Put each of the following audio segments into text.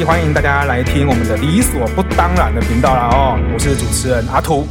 里，欢迎大家来听我们的理所不当然的频道啦哦，我是主持人阿图。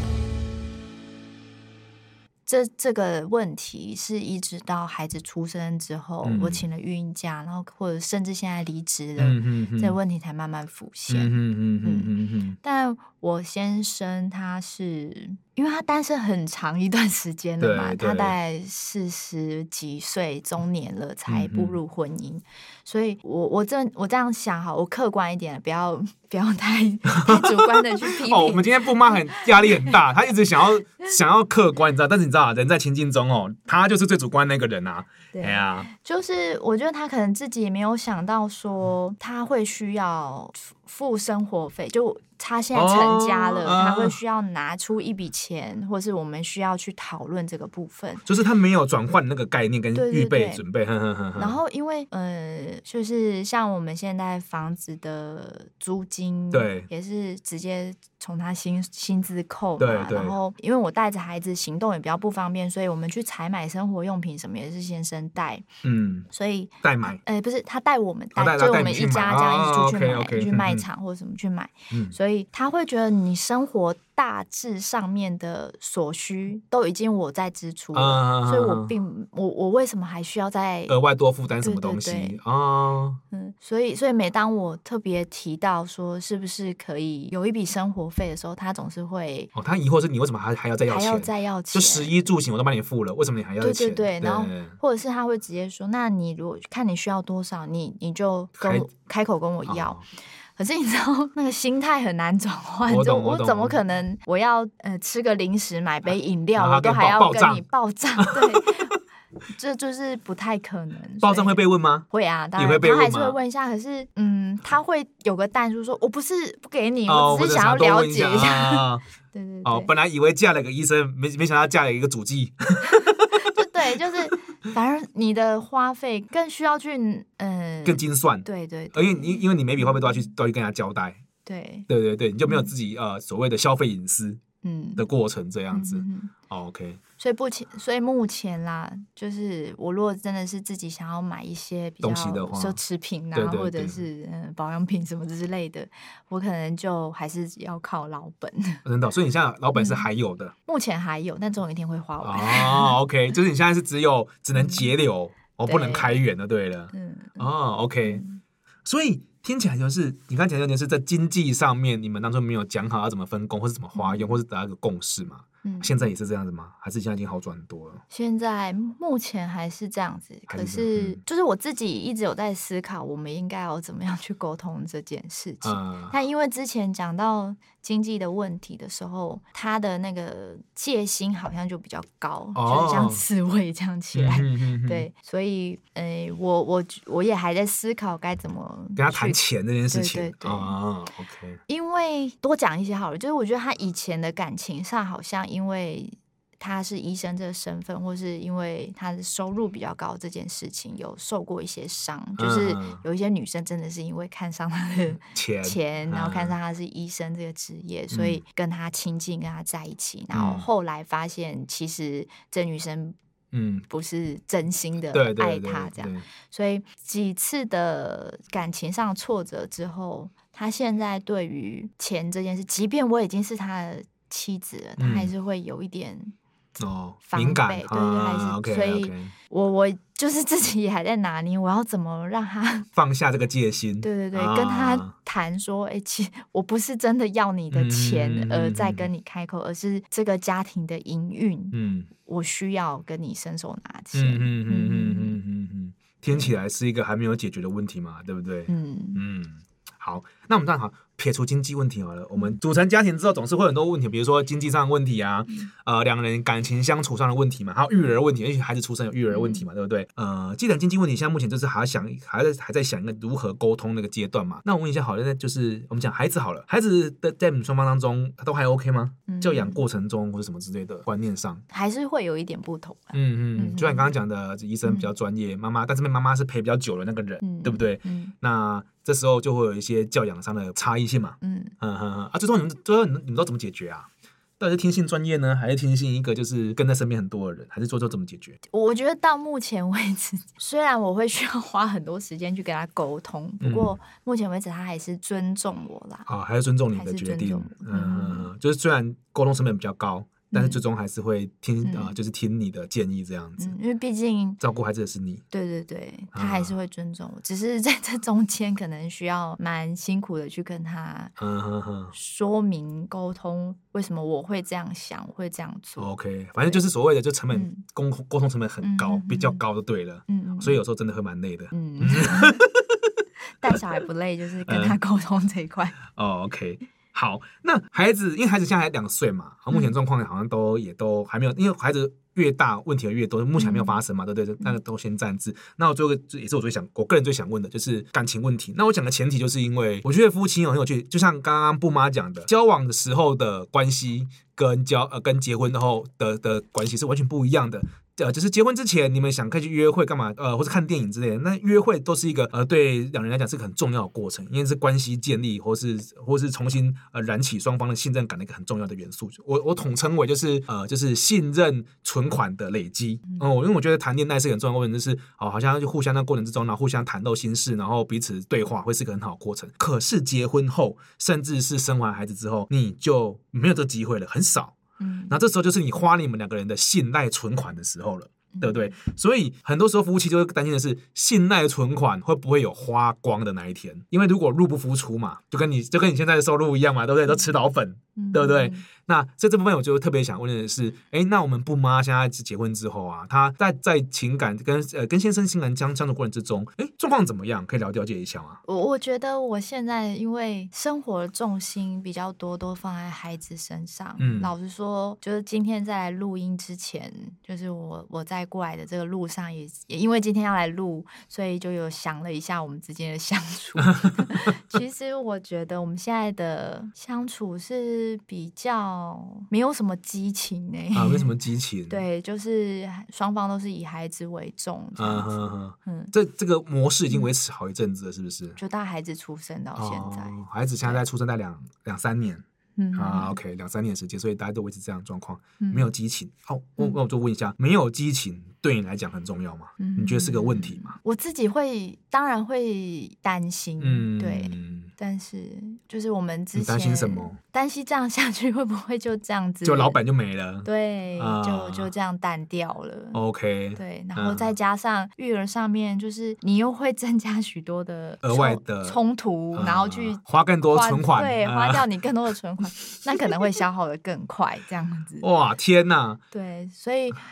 这这个问题是一直到孩子出生之后，嗯、我请了孕假，然后或者甚至现在离职了，嗯、哼哼这个问题才慢慢浮现。嗯嗯嗯嗯嗯。但我先生他是因为他单身很长一段时间了嘛，他大概四十几岁中年了才步入婚姻，嗯、所以我我这我这样想哈，我客观一点，不要不要太太主观的去批评。哦，我们今天不妈很压力很大，他一直想要 想要客观，你知道，但是你知道。啊，人在情境中哦，他就是最主观那个人啊。对啊，就是我觉得他可能自己也没有想到说他会需要付生活费，就他现在成家了，哦、他会需要拿出一笔钱，或是我们需要去讨论这个部分。就是他没有转换那个概念跟预备准备。然后因为呃，就是像我们现在房子的租金，对，也是直接从他薪薪资扣嘛。对对。然后因为我带着孩子行动也比较不方便，所以我们去采买生活用品什么也是先生带。嗯。所以代买。哎，不是他带我们带，就我们一家这样一起出去买，去卖场或者什么去买。嗯。所以他会觉得你生活。大致上面的所需都已经我在支出了，啊、所以我并我我为什么还需要再额外多负担什么东西啊？嗯，所以所以每当我特别提到说是不是可以有一笔生活费的时候，他总是会哦，他疑惑是你为什么还还要再要钱？还要再要钱？就食衣住行我都帮你付了，为什么你还要钱？对对对，然后或者是他会直接说，那你如果看你需要多少，你你就跟开，开口跟我要。哦可是你知道那个心态很难转换，就我怎么可能我要呃吃个零食买杯饮料，我都还要跟你报账？对，这就是不太可能。报账会被问吗？会啊，当然他还是会问一下。可是嗯，他会有个淡出说，我不是不给你，我只是想要了解一下。对对哦，本来以为嫁了个医生，没没想到嫁了一个主计。就对，就是。反而你的花费更需要去，嗯，更精算，对对，对，而因因因为你每笔花费都要去都要去跟人家交代，对对对对，你就没有自己、嗯、呃所谓的消费隐私。嗯的过程这样子、嗯哦、，OK。所以目前，所以目前啦，就是我如果真的是自己想要买一些比较奢侈品啊，对对对，或者是嗯保养品什么之类的，我可能就还是要靠老本。真的，所以你现在老本是还有的，嗯、目前还有，但总有一天会花完。哦，OK，就是你现在是只有只能节流，哦、不能开源的，对了。嗯。哦，OK、嗯。所以。听起来就是你刚才讲的是在经济上面，你们当中没有讲好要怎么分工，或是怎么花用，或是达到一个共识嘛？嗯，现在也是这样子吗？还是现在已经好转很多了？现在目前还是这样子，可是就是我自己一直有在思考，我们应该要怎么样去沟通这件事情。嗯、但因为之前讲到经济的问题的时候，他的那个戒心好像就比较高，哦、就像刺猬这样起来。对，所以呃，我我我也还在思考该怎么跟他谈钱这件事情。对对对啊，OK。因为多讲一些好了，就是我觉得他以前的感情上好像。因为他是医生这个身份，或是因为他的收入比较高这件事情，有受过一些伤。就是有一些女生真的是因为看上他的 钱，钱然后看上他是医生这个职业，嗯、所以跟他亲近，跟他在一起。然后后来发现，其实这女生嗯不是真心的爱他这样。所以几次的感情上挫折之后，他现在对于钱这件事，即便我已经是他的。妻子了，他还是会有一点哦敏感，对对，还是所以，我我就是自己也还在拿捏，我要怎么让他 放下这个戒心？对对对，跟他谈说，哎，其实我不是真的要你的钱，而在跟你开口，而是这个家庭的营运，嗯，我需要跟你伸手拿钱。嗯嗯嗯嗯嗯嗯，听起来是一个还没有解决的问题嘛，对不对？嗯嗯，好，那我们这样好。撇除经济问题好了，我们组成家庭之后总是会有很多问题，比如说经济上的问题啊，呃，两人感情相处上的问题嘛，还有育儿问题，而且孩子出生有育儿问题嘛，对不对？呃，既然经济问题，现在目前就是还要想，还在还在想一个如何沟通那个阶段嘛。那我问一下，好了，那就是我们讲孩子好了，孩子的在你们双方当中，他都还 OK 吗？教养过程中或者什么之类的观念上，还是会有一点不同。嗯嗯，就像刚刚讲的，医生比较专业，妈妈，但是妈妈是陪比较久的那个人，对不对？嗯，那。这时候就会有一些教养上的差异性嘛，嗯嗯嗯啊，最终你们最后你们你们都怎么解决啊？到底是听信专业呢，还是听信一个就是跟在身边很多的人，还是做做怎么解决？我觉得到目前为止，虽然我会需要花很多时间去跟他沟通，不过目前为止他还是尊重我啦。啊、嗯哦，还是尊重你的决定。嗯嗯，就是虽然沟通成本比较高。但是最终还是会听啊、嗯呃，就是听你的建议这样子，嗯、因为毕竟照顾孩子的是你。对对对，他还是会尊重我，啊、只是在这中间可能需要蛮辛苦的去跟他说明沟通为什么我会这样想，我会这样做。OK，反正就是所谓的就成本沟沟、嗯、通成本很高，嗯、比较高就对了。嗯，所以有时候真的会蛮累的。嗯，带小孩不累，就是跟他沟通这一块。哦，OK。好，那孩子因为孩子现在还两岁嘛，目前状况好像都也都还没有，因为孩子越大问题越多，目前还没有发生嘛，对不对？那个都先暂置。那我最后也是我最想，我个人最想问的就是感情问题。那我讲的前提就是因为我觉得夫妻很有趣，就像刚刚布妈讲的，交往的时候的关系跟交呃跟结婚后的的关系是完全不一样的。呃，就是结婚之前，你们想可以去约会干嘛？呃，或者看电影之类的。那约会都是一个呃，对两人来讲是个很重要的过程，因为是关系建立，或是或是重新呃燃起双方的信任感的一个很重要的元素。我我统称为就是呃，就是信任存款的累积。嗯、呃，因为我觉得谈恋爱是很重要的过程，就是哦，好像就互相在过程之中，然后互相袒露心事，然后彼此对话，会是个很好的过程。可是结婚后，甚至是生完孩子之后，你就没有这个机会了，很少。嗯，那这时候就是你花你们两个人的信赖存款的时候了，对不对？所以很多时候夫妻就会担心的是，信赖存款会不会有花光的那一天？因为如果入不敷出嘛，就跟你就跟你现在的收入一样嘛，对不对？都吃老本，对不对？那在这部分，我就特别想问的是，哎，那我们布妈现在结婚之后啊，她在在情感跟呃跟先生情感相相处过程之中，哎，状况怎么样？可以了了解一下吗？我我觉得我现在因为生活的重心比较多，都放在孩子身上。嗯，老实说，就是今天在来录音之前，就是我我在过来的这个路上也，也也因为今天要来录，所以就有想了一下我们之间的相处。其实我觉得我们现在的相处是比较。哦，没有什么激情呢、欸。啊，没什么激情。对，就是双方都是以孩子为重。嗯嗯嗯。嗯，这这个模式已经维持好一阵子了，是不是？就大孩子出生到现在，哦、孩子现在在出生在两两三年。嗯啊，OK，两三年时间，所以大家都维持这样的状况，嗯、没有激情。好，我我就问一下，没有激情对你来讲很重要吗？嗯、你觉得是个问题吗？我自己会，当然会担心。嗯，对。但是，就是我们之前担心什么？担心这样下去 会不会就这样子？就老板就没了？对，啊、就就这样淡掉了。OK。对，然后再加上育儿上面，就是你又会增加许多的额外的冲突，然后去花更多存款，对，花掉你更多的 存款，那可能会消耗的更快，这样子。哇，天哪！对，所以。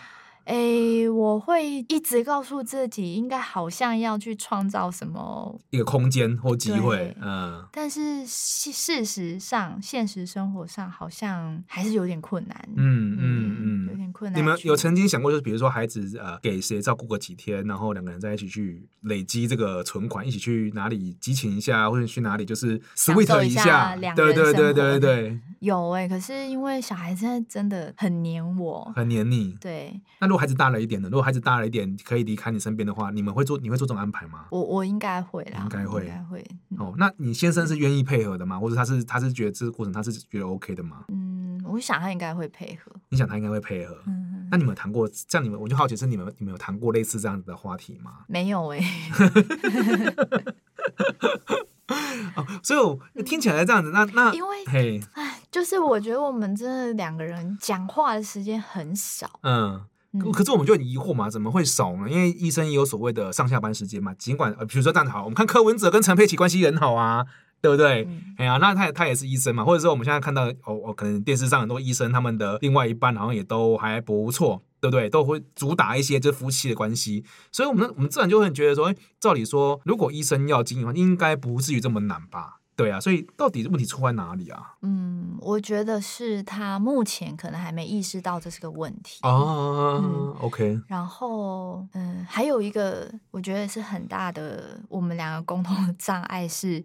哎，我会一直告诉自己，应该好像要去创造什么一个空间或机会，嗯。但是事实上，现实生活上好像还是有点困难，嗯嗯嗯，有点困难。你们有曾经想过，就是比如说孩子呃给谁照顾个几天，然后两个人在一起去累积这个存款，一起去哪里激情一下，或者去哪里就是 sweet 一下，对对对对对。有哎，可是因为小孩现在真的很黏我，很黏你，对。那如果孩子大了一点呢？如果孩子大了一点，可以离开你身边的话，你们会做？你会做这种安排吗？我我应该会啦，应该会，应该会。哦，那你先生是愿意配合的吗？或者他是他是觉得这个过程他是觉得 OK 的吗？嗯，我想他应该会配合。你想他应该会配合？嗯。那你们有谈过？像你们，我就好奇是你们，你们有谈过类似这样子的话题吗？没有哎。哦，所以我听起来这样子，那那因为，哎，就是我觉得我们真的两个人讲话的时间很少，嗯，可是我们就很疑惑嘛，怎么会少呢？因为医生也有所谓的上下班时间嘛，尽管呃，比如说这样子好，我们看柯文哲跟陈佩琪关系很好啊，对不对？哎呀、嗯，那他他也是医生嘛，或者说我们现在看到哦哦，可能电视上很多医生他们的另外一半好像也都还不错。对不对？都会主打一些就夫妻的关系，所以我们我们自然就会觉得说，哎，照理说，如果医生要经营，应该不至于这么难吧？对啊，所以到底问题出在哪里啊？嗯，我觉得是他目前可能还没意识到这是个问题哦。嗯、OK。然后，嗯，还有一个我觉得是很大的我们两个共同的障碍是，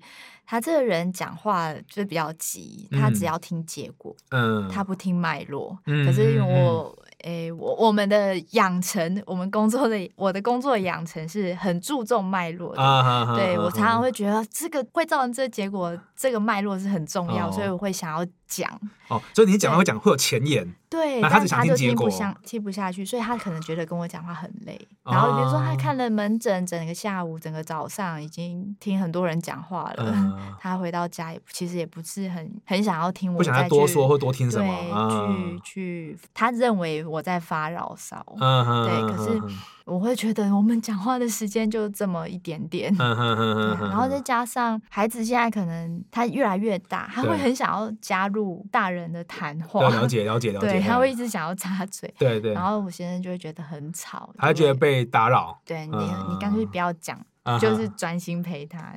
他这个人讲话就比较急，他只要听结果，嗯，他不听脉络。嗯、可是因为我。诶，我我们的养成，我们工作的我的工作的养成是很注重脉络的。啊、对、啊、我常常会觉得这个会造成这个结果，这个脉络是很重要，哦、所以我会想要讲。哦，所以你讲话会讲会有前言。对，那他只想听结果，听不下听不下去，所以他可能觉得跟我讲话很累。然后比如说他看了门诊，整个下午、整个早上已经听很多人讲话了，嗯、他回到家也其实也不是很很想要听不想再多说或多听什么，去去，他认为我在发牢骚。嗯、对，可是我会觉得我们讲话的时间就这么一点点，嗯、然后再加上孩子现在可能他越来越大，他会很想要加入大人的谈话，了解了解了 解。对他会一直想要插嘴，对对，然后我先生就会觉得很吵，他会觉得被打扰。对你，你干脆不要讲，就是专心陪他。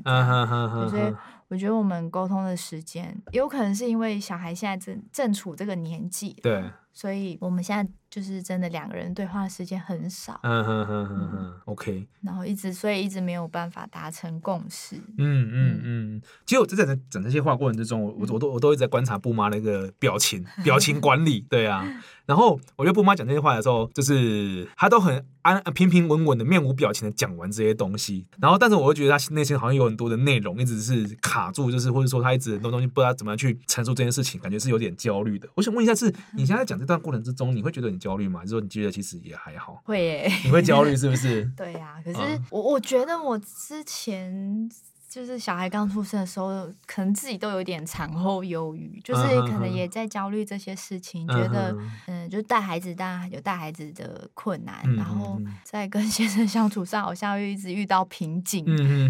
所以我觉得我们沟通的时间，有可能是因为小孩现在正正处这个年纪，对，所以我们现在就是真的两个人对话的时间很少。嗯哼哼哼哼，OK。然后一直，所以一直没有办法达成共识。嗯嗯嗯。其实我在整整这些话过程之中，我我都我都一直在观察布妈那个表情，表情管理。对啊。然后我觉得布妈讲这些话的时候，就是她都很安平平稳稳的，面无表情的讲完这些东西。然后，但是我会觉得她内心好像有很多的内容一直是卡住，就是或者说她一直很多东西不知道怎么样去陈述这件事情，感觉是有点焦虑的。我想问一下，是你现在讲这段过程之中，你会觉得很焦虑吗？还是说你觉得其实也还好？会耶，你会焦虑是不是？对呀、啊，可是我我觉得我之前。就是小孩刚出生的时候，可能自己都有点产后忧郁，就是可能也在焦虑这些事情，觉得嗯，就带孩子当然有带孩子的困难，然后在跟 先生相处上好像又一直遇到瓶颈，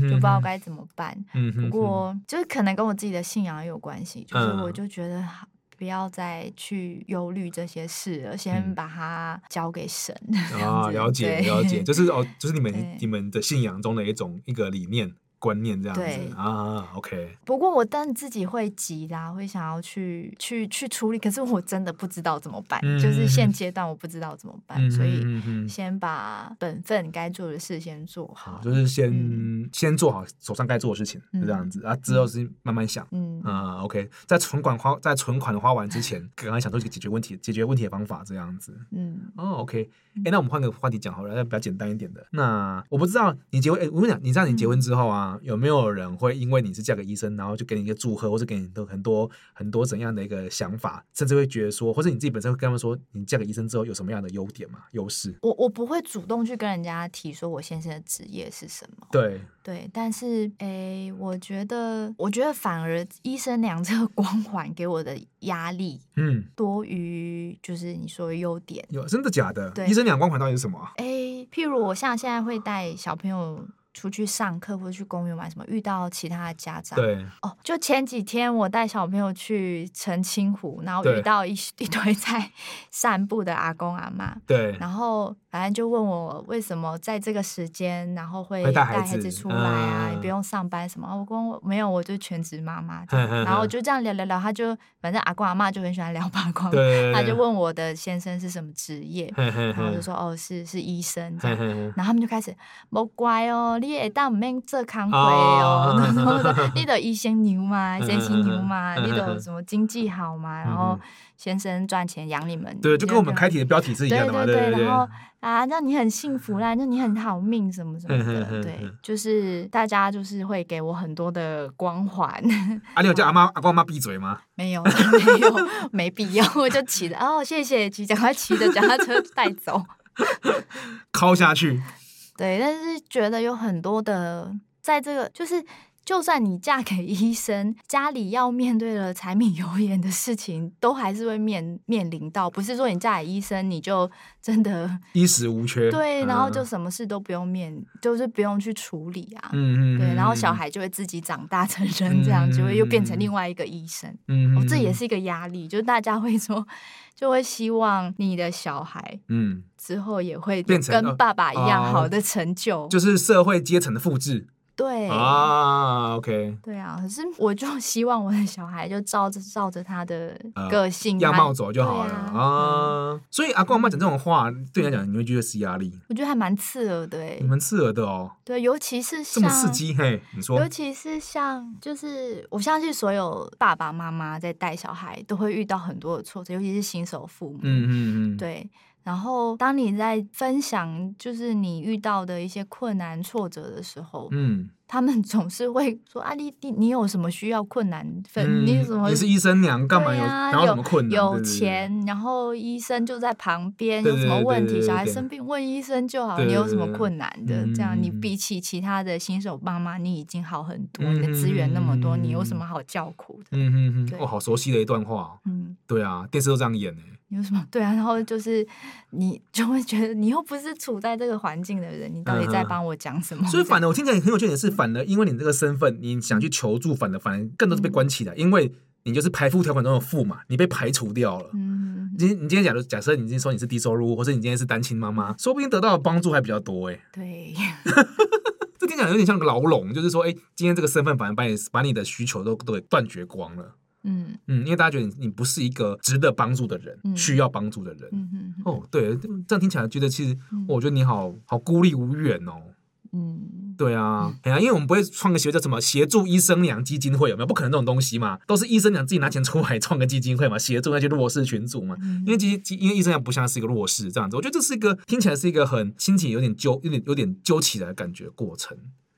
就不知道该怎么办。不过就是可能跟我自己的信仰也有关系，就是我就觉得不要再去忧虑这些事了，先把它交给神。啊，了解了解，就是哦，就是你们 你们的信仰中的一种一个理念。观念这样子啊，OK。不过我当然自己会急啦，会想要去去去处理，可是我真的不知道怎么办，嗯、就是现阶段我不知道怎么办，嗯、所以先把本分该做的事先做好，就是先、嗯、先做好手上该做的事情，就这样子、嗯、啊。之后是慢慢想，嗯啊，OK。在存款花在存款花完之前，赶快想出一个解决问题解决问题的方法，这样子，嗯哦，OK。哎、欸，那我们换个话题讲好了，那比较简单一点的。那我不知道你结婚，哎、欸，我跟你讲，你知道你结婚之后啊。嗯有没有人会因为你是嫁给医生，然后就给你一个祝贺，或者给你很多很多怎样的一个想法，甚至会觉得说，或者你自己本身会跟他们说，你嫁给医生之后有什么样的优点嘛？优势？我我不会主动去跟人家提说我先生的职业是什么。对对，但是诶，我觉得我觉得反而医生娘这个光环给我的压力，嗯，多于就是你说的优点。有真的假的？对，医生娘光环到底是什么？诶，譬如我像现在会带小朋友。出去上课或者去公园玩什么，遇到其他的家长。对哦，就前几天我带小朋友去澄清湖，然后遇到一 一堆在散步的阿公阿妈。对，然后反正就问我为什么在这个时间，然后会带孩子出来啊，也不用上班什么。我公没有，我就全职妈妈。然后就这样聊聊聊，他就反正阿公阿妈就很喜欢聊八卦。对，他就问我的先生是什么职业，然后我就说哦是是医生这样。然后他们就开始，莫乖哦。你会当唔免做工课哦，你的医生牛嘛，先生牛嘛，你的什么经济好嘛，然后先生赚钱养你们，对，就跟我们开题的标题是一样的嘛，对对对。然后啊，让你很幸福啦，让你很好命什么什么的，对，就是大家就是会给我很多的光环。啊，你有叫阿妈阿公阿妈闭嘴吗？没有，没有，没必要，我就骑着哦，谢谢，骑赶快骑着脚踏车带走，敲下去。对，但是觉得有很多的，在这个就是，就算你嫁给医生，家里要面对的柴米油盐的事情，都还是会面面临到。不是说你嫁给医生，你就真的 衣食无缺。对，然后就什么事都不用面，嗯、就是不用去处理啊。嗯嗯。对，然后小孩就会自己长大成人，这样、嗯、就会又变成另外一个医生。嗯，哦，这也是一个压力，就是大家会说。就会希望你的小孩，嗯，之后也会变成跟爸爸一样好的成就，呃、就是社会阶层的复制。对啊，OK，对啊，可是我就 希望我的小孩就照着照着他的个性、呃、样貌走就好了啊。啊所以阿公阿妈讲这种话，对你来讲，你会觉得是压力？我觉得还蛮刺耳的，哎，你们刺耳的哦。对，尤其是像这么刺激，嘿，你说，尤其是像，就是我相信所有爸爸妈妈在带小孩都会遇到很多的挫折，尤其是新手父母，嗯嗯嗯，对。然后当你在分享就是你遇到的一些困难挫折的时候，嗯。他们 总是会说啊，你你你有什么需要困难分？嗯、你什么？你是医生娘，干嘛有？然后什么困难？有钱，然后医生就在旁边，有什么问题？小孩生病问医生就好。你有什么困难的？这样你比起其他的新手爸妈，你已经好很多。你的资源那么多，你有什么好叫苦的？嗯嗯嗯。哦，好熟悉的一段话。嗯，对啊，电视都这样演呢。有什么？对啊，然后就是你就会觉得你又不是处在这个环境的人，你到底在帮我讲什么？所以反而我听起来很有趣的是，反而因为你这个身份，你想去求助，反而反而更多是被关起来，因为你就是排富条款中的富嘛，你被排除掉了。嗯，今你今天假如假设你今天说你是低收入，或者你今天是单亲妈妈，说不定得到的帮助还比较多哎。对，这听起来有点像个牢笼，就是说，哎，今天这个身份反而把你把你的需求都都给断绝光了。嗯嗯，因为大家觉得你你不是一个值得帮助的人，嗯、需要帮助的人。嗯嗯哦，对，这样听起来觉得其实，嗯、我觉得你好好孤立无援哦。嗯，对啊，哎呀、嗯，因为我们不会创个协会叫什么协助医生娘基金会，有没有？不可能这种东西嘛，都是医生娘自己拿钱出来创个基金会嘛，协助那些弱势群组嘛。嗯、因为其实因为医生娘不像是一个弱势这样子，我觉得这是一个听起来是一个很心情有点揪，有点有点揪起来的感觉过程。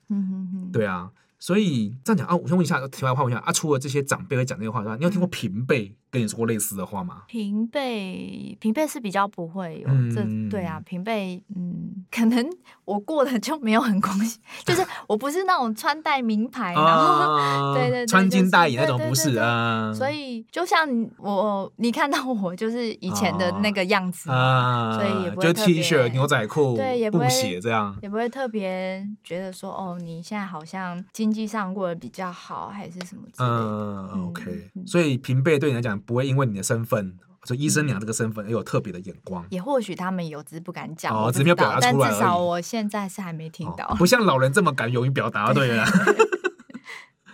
嗯哼哼，对啊。所以这样讲啊，我先问一下，题外话问一下啊，除了这些长辈会讲这个话之外，你有听过平辈跟你说过类似的话吗？平辈，平辈是比较不会有，嗯、这对啊，平辈，嗯，可能 我过得就没有很光鲜，就是我不是那种穿戴名牌，然后、啊、对，对 对，穿金戴银那种不是啊。所以就像我，你看到我就是以前的那个样子啊，所以也不会特别就 T 恤、牛仔裤、对，也不会布鞋这样，也不会特别觉得说哦，你现在好像经济上过得比较好，还是什么之类的。嗯，嗯，OK，所以平辈对你来讲。不会因为你的身份，就医生娘这个身份，而有特别的眼光。也或许他们有，只是不敢讲。哦，只是没有表达出来。但至少我现在是还没听到。哦、不像老人这么敢勇于表达，对了。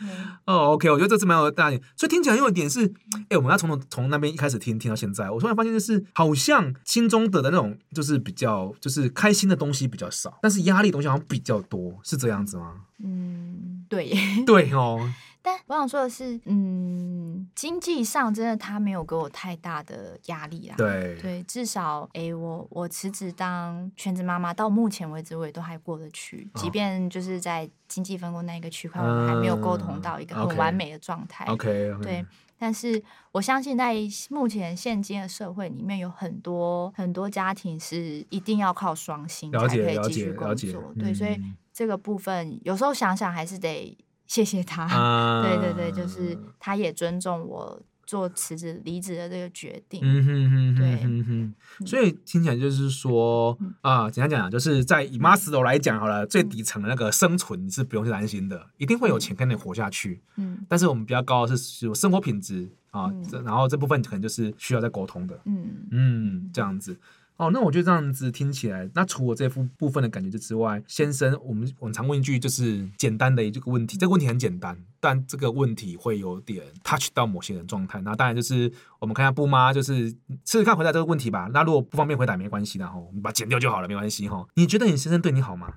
哦，OK，我觉得这次蛮有大点。所以听起来有一点是，哎，我们要从从那边一开始听听到现在，我突然发现就是，好像心中得的那种，就是比较，就是开心的东西比较少，但是压力的东西好像比较多，是这样子吗？嗯，对，对哦。但我想说的是，嗯，经济上真的他没有给我太大的压力啦。对对，至少哎、欸，我我辞职当全职妈妈，到目前为止我也都还过得去。哦、即便就是在经济分工那一个区块，我们还没有沟通到一个很完美的状态。OK，, okay. 对。但是我相信，在目前现今的社会里面，有很多很多家庭是一定要靠双薪才可以继续工作。对，所以这个部分有时候想想还是得。谢谢他，啊、对对对，就是他也尊重我做辞职离职的这个决定。嗯哼哼，对，嗯哼。所以听起来就是说啊，简单讲讲，就是在以马斯洛来讲好了，最底层的那个生存你是不用去担心的，一定会有钱跟你活下去。嗯。但是我们比较高的是有生活品质啊，嗯、然后这部分可能就是需要再沟通的。嗯嗯，这样子。哦，那我就这样子听起来，那除了这副部分的感觉就之外，先生，我们我们常问一句，就是简单的这个问题，这个问题很简单，但这个问题会有点 touch 到某些人状态。那当然就是我们看一下布妈，就是试试看回答这个问题吧。那如果不方便回答没关系的哈，我们把它剪掉就好了，没关系哈。你觉得你先生对你好吗？